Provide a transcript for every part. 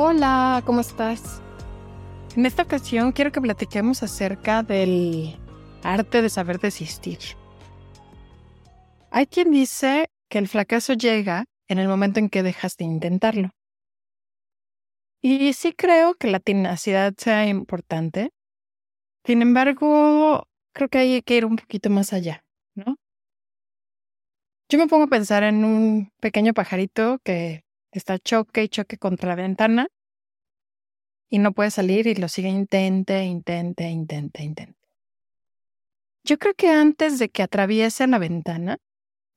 Hola, ¿cómo estás? En esta ocasión quiero que platiquemos acerca del arte de saber desistir. Hay quien dice que el fracaso llega en el momento en que dejas de intentarlo. Y sí creo que la tenacidad sea importante. Sin embargo, creo que hay que ir un poquito más allá, ¿no? Yo me pongo a pensar en un pequeño pajarito que está choque y choque contra la ventana y no puede salir y lo sigue intente, intente, intente, intente. Yo creo que antes de que atraviese la ventana,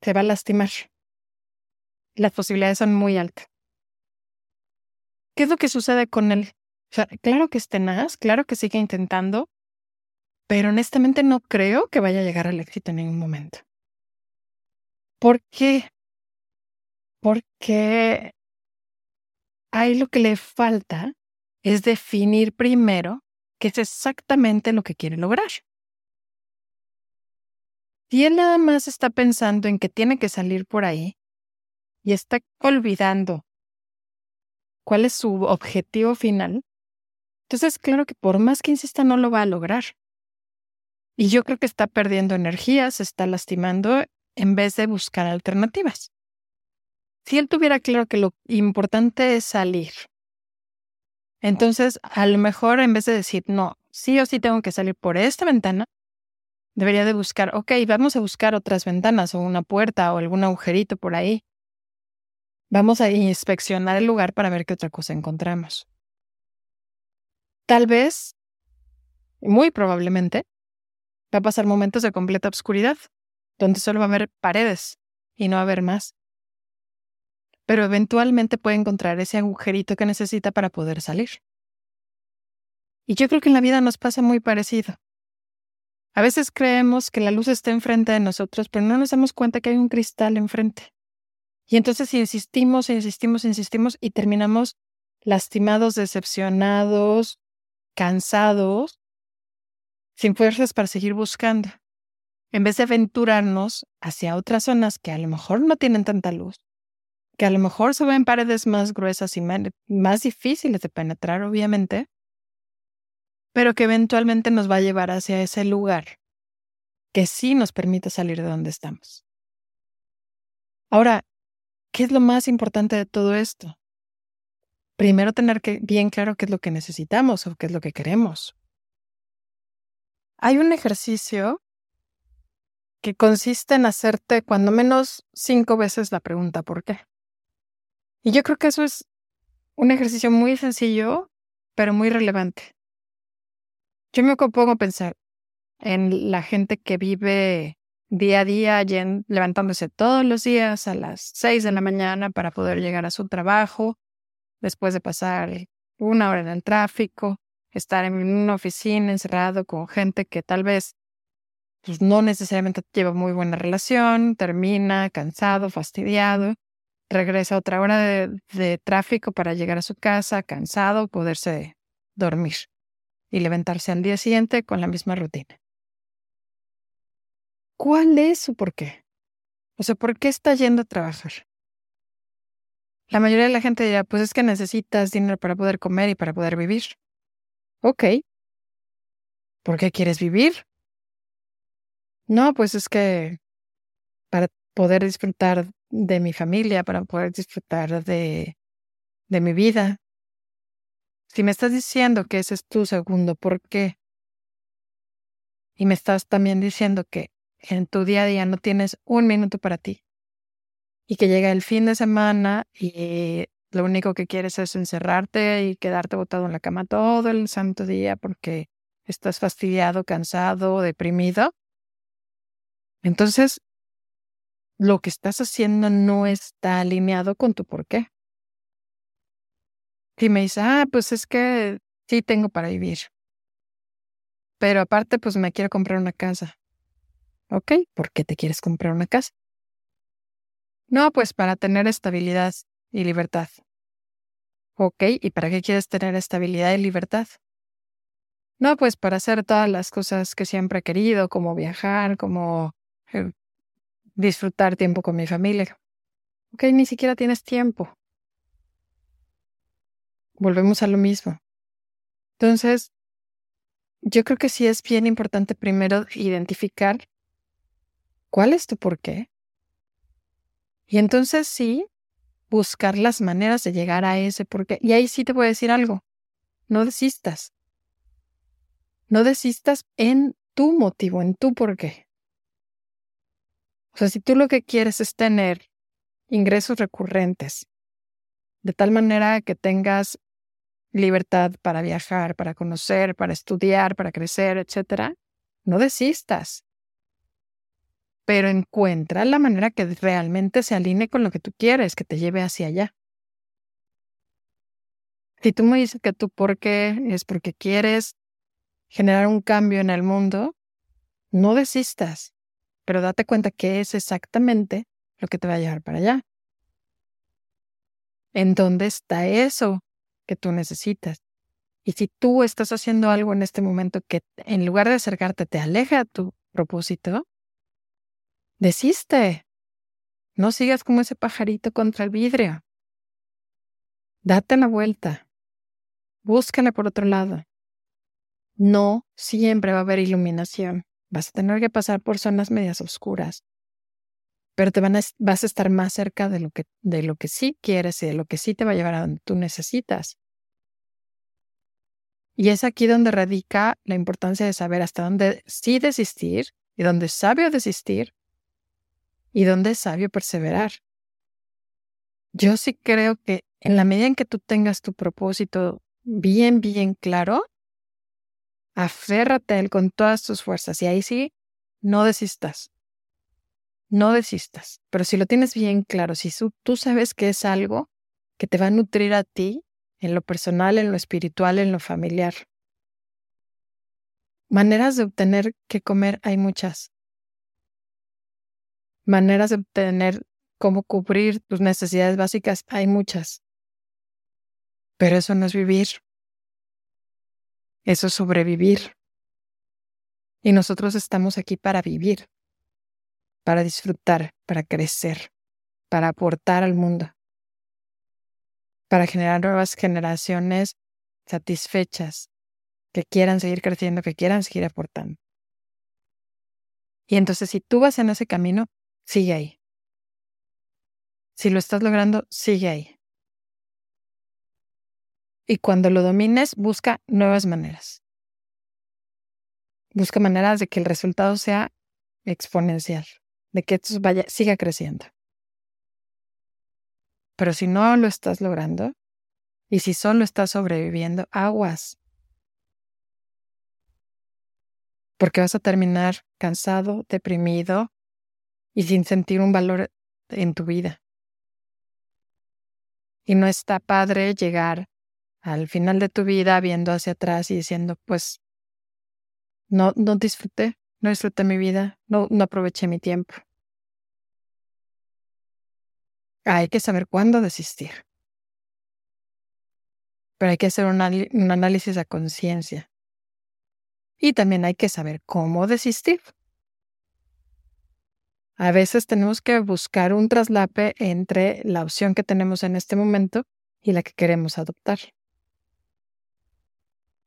se va a lastimar. Las posibilidades son muy altas. ¿Qué es lo que sucede con él? Claro que es tenaz, claro que sigue intentando, pero honestamente no creo que vaya a llegar al éxito en ningún momento. ¿Por qué? Porque ahí lo que le falta es definir primero qué es exactamente lo que quiere lograr. Si él nada más está pensando en que tiene que salir por ahí y está olvidando cuál es su objetivo final, entonces claro que por más que insista no lo va a lograr. Y yo creo que está perdiendo energía, se está lastimando en vez de buscar alternativas. Si él tuviera claro que lo importante es salir, entonces a lo mejor en vez de decir, no, sí o sí tengo que salir por esta ventana, debería de buscar, ok, vamos a buscar otras ventanas o una puerta o algún agujerito por ahí. Vamos a inspeccionar el lugar para ver qué otra cosa encontramos. Tal vez, muy probablemente, va a pasar momentos de completa oscuridad, donde solo va a haber paredes y no va a haber más. Pero eventualmente puede encontrar ese agujerito que necesita para poder salir. Y yo creo que en la vida nos pasa muy parecido. A veces creemos que la luz está enfrente de nosotros, pero no nos damos cuenta que hay un cristal enfrente. Y entonces insistimos, insistimos, insistimos y terminamos lastimados, decepcionados, cansados, sin fuerzas para seguir buscando. En vez de aventurarnos hacia otras zonas que a lo mejor no tienen tanta luz, que a lo mejor se ven paredes más gruesas y más difíciles de penetrar, obviamente, pero que eventualmente nos va a llevar hacia ese lugar que sí nos permite salir de donde estamos. Ahora, ¿Qué es lo más importante de todo esto? Primero tener bien claro qué es lo que necesitamos o qué es lo que queremos. Hay un ejercicio que consiste en hacerte cuando menos cinco veces la pregunta ¿por qué? Y yo creo que eso es un ejercicio muy sencillo, pero muy relevante. Yo me pongo a pensar en la gente que vive día a día, levantándose todos los días a las 6 de la mañana para poder llegar a su trabajo, después de pasar una hora en el tráfico, estar en una oficina encerrado con gente que tal vez pues, no necesariamente lleva muy buena relación, termina cansado, fastidiado, regresa otra hora de, tráfico para llegar a su casa, cansado, poderse dormir y levantarse al día siguiente con la misma rutina. ¿Cuál es su por qué? O sea, ¿por qué está yendo a trabajar? La mayoría de la gente dirá, pues es que necesitas dinero para poder comer y para poder vivir. Ok. ¿Por qué quieres vivir? No, pues es que poder disfrutar de mi familia, para poder disfrutar de, de mi vida. Si me estás diciendo que ese es tu segundo por qué, y me estás también diciendo que en tu día a día no tienes un minuto para ti, y que llega el fin de semana y lo único que quieres es encerrarte y quedarte botado en la cama todo el santo día porque estás fastidiado, cansado, deprimido, entonces lo que estás haciendo no está alineado con tu por qué. Y me dice, ah, pues es que sí tengo para vivir. Pero aparte, pues me quiero comprar una casa. Ok, ¿por qué te quieres comprar una casa? No, pues para tener estabilidad y libertad. Ok, ¿y para qué quieres tener estabilidad y libertad? No, pues para hacer todas las cosas que siempre he querido, como viajar, como eh, disfrutar tiempo con mi familia. Ok, ni siquiera tienes tiempo volvemos a lo mismo. Entonces, yo creo que sí es bien importante primero identificar cuál es tu por qué. Y entonces sí, buscar las maneras de llegar a ese por qué. Y ahí sí te voy a decir algo. No desistas. No desistas en tu motivo, en tu por qué. O sea, si tú lo que quieres es tener ingresos recurrentes, de tal manera que tengas libertad para viajar, para conocer, para estudiar, para crecer, etc., no desistas. Pero encuentra la manera que realmente se alinee con lo que tú quieres, que te lleve hacia allá. Si tú me dices que tú por qué es porque quieres generar un cambio en el mundo, no desistas, pero date cuenta que es exactamente lo que te va a llevar para allá. ¿En dónde está eso que tú necesitas. Y si tú estás haciendo algo en este momento que en lugar de acercarte te aleja a tu propósito, desiste. No sigas como ese pajarito contra el vidrio. Date la vuelta. Búscala por otro lado. No siempre va a haber iluminación. Vas a tener que pasar por zonas medias oscuras. Pero te van vas a estar más cerca de lo, que, de lo que sí quieres y de lo que sí te va a llevar a donde tú necesitas. Y es aquí donde radica la importancia de saber hasta dónde sí desistir y dónde es sabio desistir y dónde es sabio perseverar. Yo sí creo que en la medida en que tú tengas tu propósito bien, bien claro, aférrate a él con todas tus fuerzas y ahí sí, no desistas. No desistas. Pero si lo tienes bien claro, si tú sabes que es algo que te va a nutrir a ti en lo personal, en lo espiritual, en lo familiar. Maneras de obtener que comer hay muchas. Maneras de obtener cómo cubrir tus necesidades básicas hay muchas. Pero eso no es vivir. Eso es sobrevivir. Y nosotros estamos aquí para vivir, para disfrutar, para crecer, para aportar al mundo para generar nuevas generaciones satisfechas, que quieran seguir creciendo, que quieran seguir aportando. Y entonces si tú vas en ese camino, sigue ahí. Si lo estás logrando, sigue ahí. Y cuando lo domines, busca nuevas maneras. Busca maneras de que el resultado sea exponencial, de que esto vaya, siga creciendo. Pero si no lo estás logrando y si solo estás sobreviviendo, aguas. Porque vas a terminar cansado, deprimido y sin sentir un valor en tu vida. Y no está padre llegar al final de tu vida viendo hacia atrás y diciendo, pues, no, no disfruté, no disfruté mi vida, no, no aproveché mi tiempo. Hay que saber cuándo desistir. Pero hay que hacer un, análisis a conciencia. Y también hay que saber cómo desistir. A veces tenemos que buscar un traslape entre la opción que tenemos en este momento y la que queremos adoptar.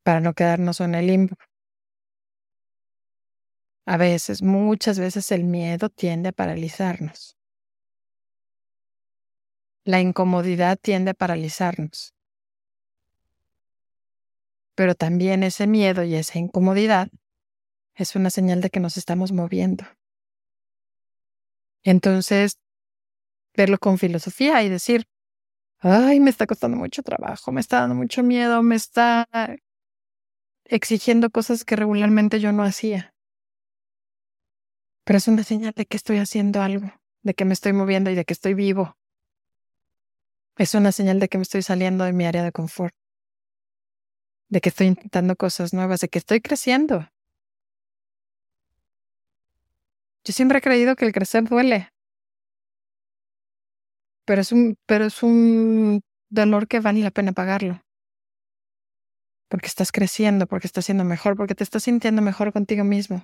Para no quedarnos en el limbo. A veces, muchas veces el miedo tiende a paralizarnos. La incomodidad tiende a paralizarnos. Pero también ese miedo y esa incomodidad es una señal de que nos estamos moviendo. Entonces, verlo con filosofía y decir, ay, me está costando mucho trabajo, me está dando mucho miedo, me está exigiendo cosas que regularmente yo no hacía. Pero es una señal de que estoy haciendo algo, de que me estoy moviendo y de que estoy vivo. Es una señal de que me estoy saliendo de mi área de confort, de que estoy intentando cosas nuevas, de que estoy creciendo. Yo siempre he creído que el crecer duele, pero es un, pero es un dolor que vale la pena pagarlo. Porque estás creciendo, porque estás siendo mejor, porque te estás sintiendo mejor contigo mismo.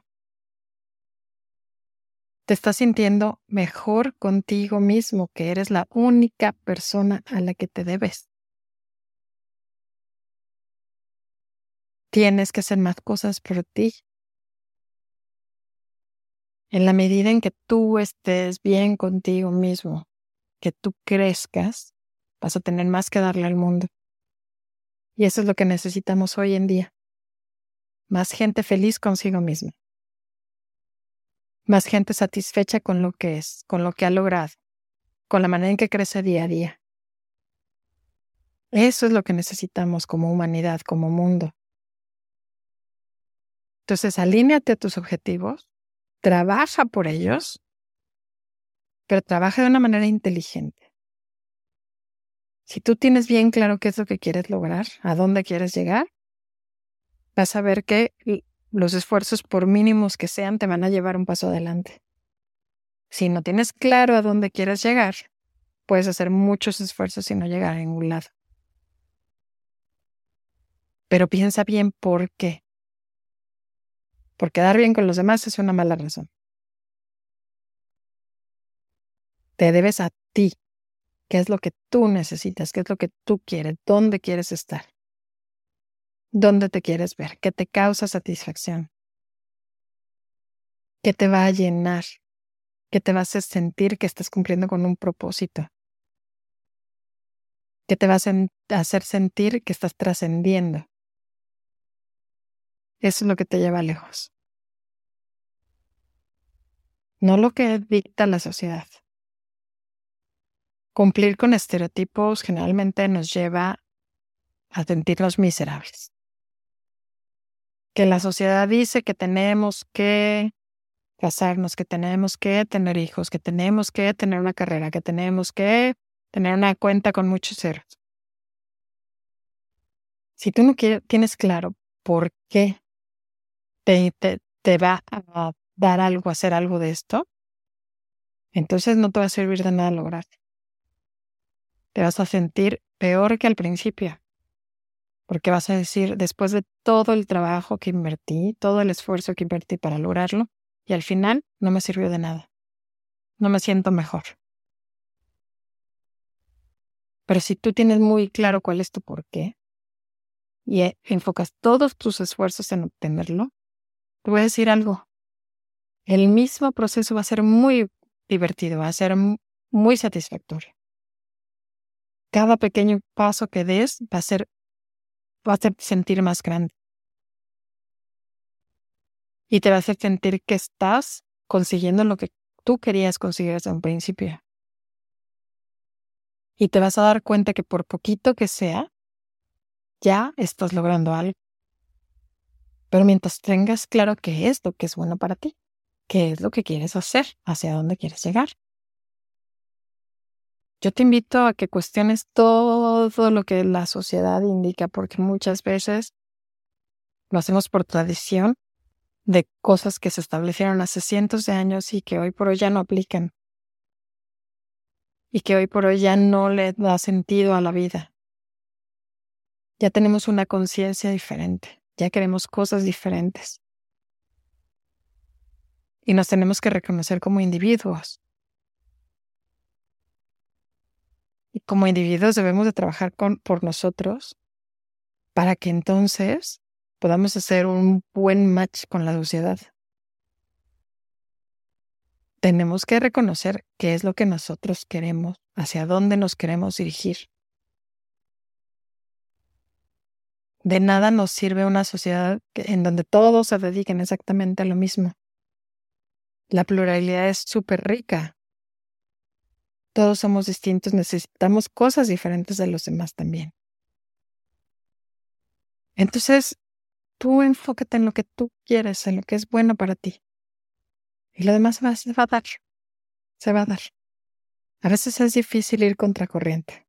Te estás sintiendo mejor contigo mismo, que eres la única persona a la que te debes. Tienes que hacer más cosas por ti. En la medida en que tú estés bien contigo mismo, que tú crezcas, vas a tener más que darle al mundo. Y eso es lo que necesitamos hoy en día. Más gente feliz consigo misma. Más gente satisfecha con lo que es, con lo que ha logrado, con la manera en que crece día a día. Eso es lo que necesitamos como humanidad, como mundo. Entonces, alíneate a tus objetivos, trabaja por ellos pero trabaja de una manera inteligente. Si tú tienes bien claro qué es lo que quieres lograr, a dónde quieres llegar, vas a ver que los esfuerzos, por mínimos que sean, te van a llevar un paso adelante. Si no tienes claro a dónde quieres llegar, puedes hacer muchos esfuerzos y no llegar a ningún lado. Pero piensa bien por qué. Por quedar bien con los demás es una mala razón. Te debes a ti. ¿Qué es lo que tú necesitas? ¿Qué es lo que tú quieres? ¿Dónde quieres estar? ¿Dónde te quieres ver? ¿Qué te causa satisfacción? ¿Qué te va a llenar? ¿Qué te va a hacer sentir que estás cumpliendo con un propósito? ¿Qué te va a hacer sentir que estás trascendiendo? Eso es lo que te lleva lejos. No lo que dicta la sociedad. Cumplir con estereotipos generalmente nos lleva a sentirnos miserables. Que la sociedad dice que tenemos que casarnos, que tenemos que tener hijos, que tenemos que tener una carrera, que tenemos que tener una cuenta con muchos ceros. Si tú no tienes claro por qué te, te va a dar algo, hacer algo de esto, entonces no te va a servir de nada lograr te vas a sentir peor que al principio. Porque vas a decir, después de todo el trabajo que invertí, todo el esfuerzo que invertí para lograrlo, y al final no me sirvió de nada. No me siento mejor. Pero si tú tienes muy claro cuál es tu porqué y e, enfocas todos tus esfuerzos en obtenerlo, te voy a decir algo. El mismo proceso va a ser muy divertido, va a ser muy satisfactorio cada pequeño paso que des va a ser, va a hacer sentir más grande. Y te va a hacer sentir que estás consiguiendo lo que tú querías conseguir desde un principio. Y te vas a dar cuenta que por poquito que sea, ya estás logrando algo. Pero mientras tengas claro qué es lo que es bueno para ti, qué es lo que quieres hacer, hacia dónde quieres llegar. Yo te invito a que cuestiones todo lo que la sociedad indica, porque muchas veces lo hacemos por tradición de cosas que se establecieron hace cientos de años y que hoy por hoy ya no aplican. Y que hoy por hoy ya no le da sentido a la vida. Ya tenemos una conciencia diferente, ya queremos cosas diferentes. Y nos tenemos que reconocer como individuos. Y como individuos debemos de trabajar por nosotros para que entonces podamos hacer un buen match con la sociedad. Tenemos que reconocer qué es lo que nosotros queremos, hacia dónde nos queremos dirigir. De nada nos sirve una sociedad en donde todos se dediquen exactamente a lo mismo. La pluralidad es súper rica. Todos somos distintos, necesitamos cosas diferentes de los demás también. Entonces, tú enfócate en lo que tú quieres, en lo que es bueno para ti. Y lo demás se va a dar. Se va a dar. A veces es difícil ir contracorriente.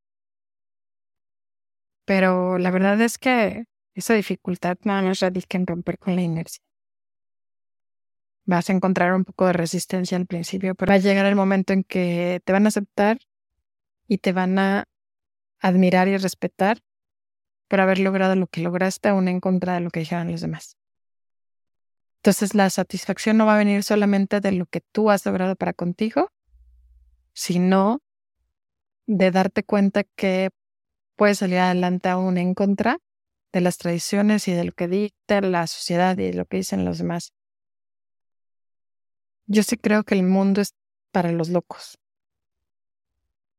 Pero la verdad es que esa dificultad nada más radica en romper con la inercia. Vas a encontrar un poco de resistencia al principio, pero va a llegar el momento en que te van a aceptar y te van a admirar y respetar por haber logrado lo que lograste aún en contra de lo que dijeron los demás. Entonces la satisfacción no va a venir solamente de lo que tú has logrado para contigo, sino de darte cuenta que puedes salir adelante aún en contra de las tradiciones y de lo que dicta la sociedad y de lo que dicen los demás. Yo sí creo que el mundo es para los locos.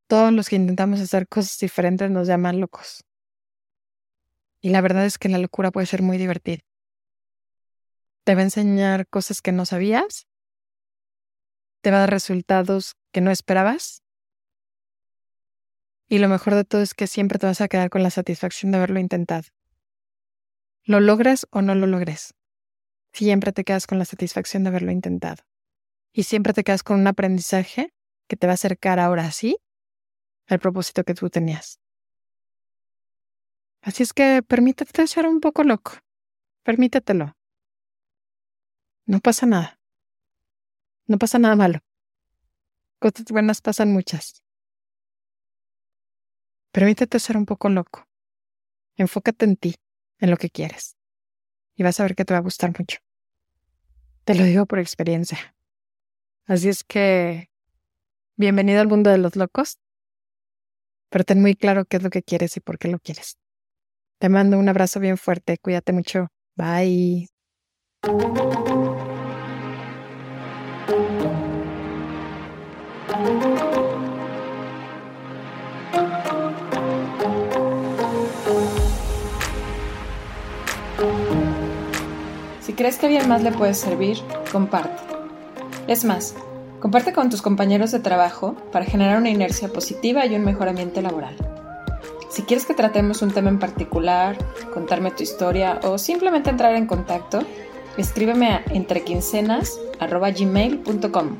Todos los que intentamos hacer cosas diferentes nos llaman locos. Y la verdad es que la locura puede ser muy divertida. Te va a enseñar cosas que no sabías. Te va a dar resultados que no esperabas. Y lo mejor de todo es que siempre te vas a quedar con la satisfacción de haberlo intentado. Lo logres o no lo logres. Siempre te quedas con la satisfacción de haberlo intentado y siempre te quedas con un aprendizaje que te va a acercar ahora sí al propósito que tú tenías. Así es que permítete ser un poco loco. Permítetelo. No pasa nada. No pasa nada malo. Cosas buenas pasan muchas. Permítete ser un poco loco. Enfócate en ti, en lo que quieres. Y vas a ver que te va a gustar mucho. Te lo digo por experiencia. Así es que, bienvenido al mundo de los locos, pero ten muy claro qué es lo que quieres y por qué lo quieres. Te mando un abrazo bien fuerte, cuídate mucho, bye. Si crees que alguien más le puede servir, comparte. Es más, comparte con tus compañeros de trabajo para generar una inercia positiva y un mejor ambiente laboral. Si quieres que tratemos un tema en particular, contarme tu historia o simplemente entrar en contacto, escríbeme a entrequincenas.gmail.com.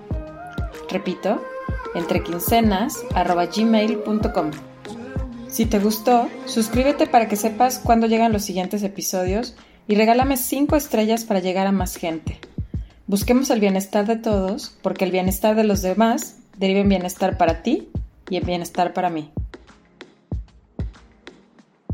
Repito, entrequincenas.gmail.com. Si te gustó, suscríbete para que sepas cuándo llegan los siguientes episodios y regálame 5 estrellas para llegar a más gente. Busquemos el bienestar de todos, porque el bienestar de los demás deriva en bienestar para ti y en bienestar para mí.